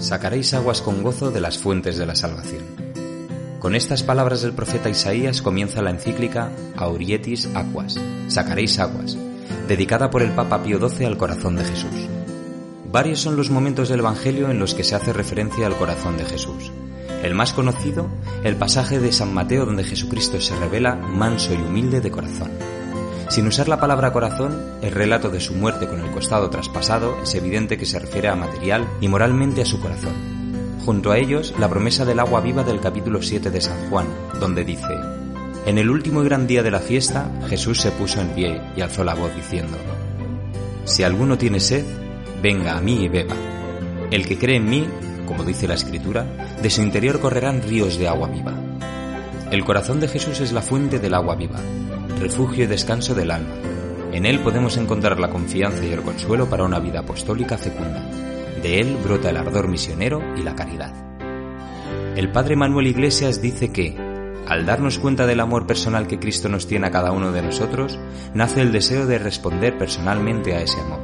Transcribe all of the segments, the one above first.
sacaréis aguas con gozo de las fuentes de la salvación. Con estas palabras del profeta Isaías comienza la encíclica Aurietis Aquas, sacaréis aguas, dedicada por el Papa Pío XII al corazón de Jesús. Varios son los momentos del Evangelio en los que se hace referencia al corazón de Jesús. El más conocido, el pasaje de San Mateo donde Jesucristo se revela manso y humilde de corazón. Sin usar la palabra corazón, el relato de su muerte con el costado traspasado es evidente que se refiere a material y moralmente a su corazón. Junto a ellos, la promesa del agua viva del capítulo 7 de San Juan, donde dice, En el último y gran día de la fiesta, Jesús se puso en pie y alzó la voz diciendo, Si alguno tiene sed, venga a mí y beba. El que cree en mí, como dice la Escritura, de su interior correrán ríos de agua viva. El corazón de Jesús es la fuente del agua viva, refugio y descanso del alma. En él podemos encontrar la confianza y el consuelo para una vida apostólica fecunda. De él brota el ardor misionero y la caridad. El padre Manuel Iglesias dice que, al darnos cuenta del amor personal que Cristo nos tiene a cada uno de nosotros, nace el deseo de responder personalmente a ese amor,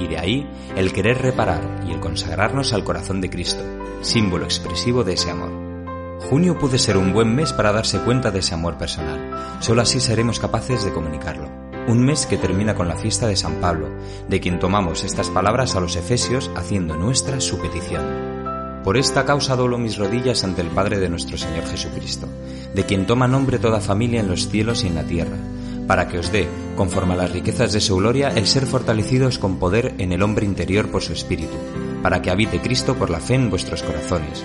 y de ahí el querer reparar y el consagrarnos al corazón de Cristo, símbolo expresivo de ese amor. Junio puede ser un buen mes para darse cuenta de ese amor personal. Solo así seremos capaces de comunicarlo. Un mes que termina con la fiesta de San Pablo, de quien tomamos estas palabras a los Efesios haciendo nuestra su petición. Por esta causa doblo mis rodillas ante el Padre de nuestro Señor Jesucristo, de quien toma nombre toda familia en los cielos y en la tierra, para que os dé, conforme a las riquezas de su gloria, el ser fortalecidos con poder en el hombre interior por su Espíritu, para que habite Cristo por la fe en vuestros corazones